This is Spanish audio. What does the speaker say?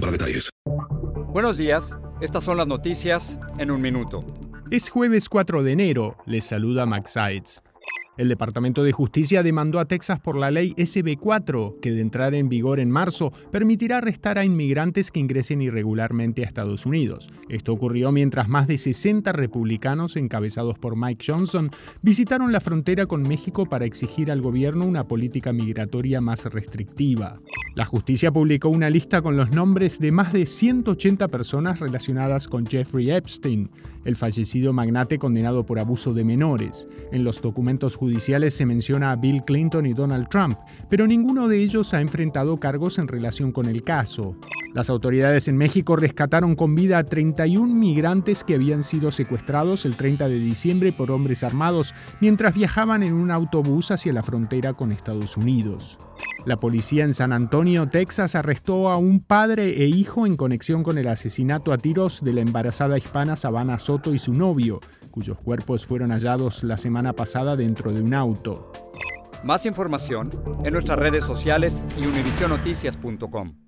para detalles. Buenos días, estas son las noticias en un minuto. Es jueves 4 de enero, les saluda Max Sides. El Departamento de Justicia demandó a Texas por la ley SB4, que de entrar en vigor en marzo permitirá arrestar a inmigrantes que ingresen irregularmente a Estados Unidos. Esto ocurrió mientras más de 60 republicanos, encabezados por Mike Johnson, visitaron la frontera con México para exigir al gobierno una política migratoria más restrictiva. La justicia publicó una lista con los nombres de más de 180 personas relacionadas con Jeffrey Epstein, el fallecido magnate condenado por abuso de menores. En los documentos judiciales se menciona a Bill Clinton y Donald Trump, pero ninguno de ellos ha enfrentado cargos en relación con el caso. Las autoridades en México rescataron con vida a 31 migrantes que habían sido secuestrados el 30 de diciembre por hombres armados mientras viajaban en un autobús hacia la frontera con Estados Unidos. La policía en San Antonio, Texas, arrestó a un padre e hijo en conexión con el asesinato a tiros de la embarazada hispana Sabana Soto y su novio, cuyos cuerpos fueron hallados la semana pasada dentro de un auto. Más información en nuestras redes sociales y univisionoticias.com.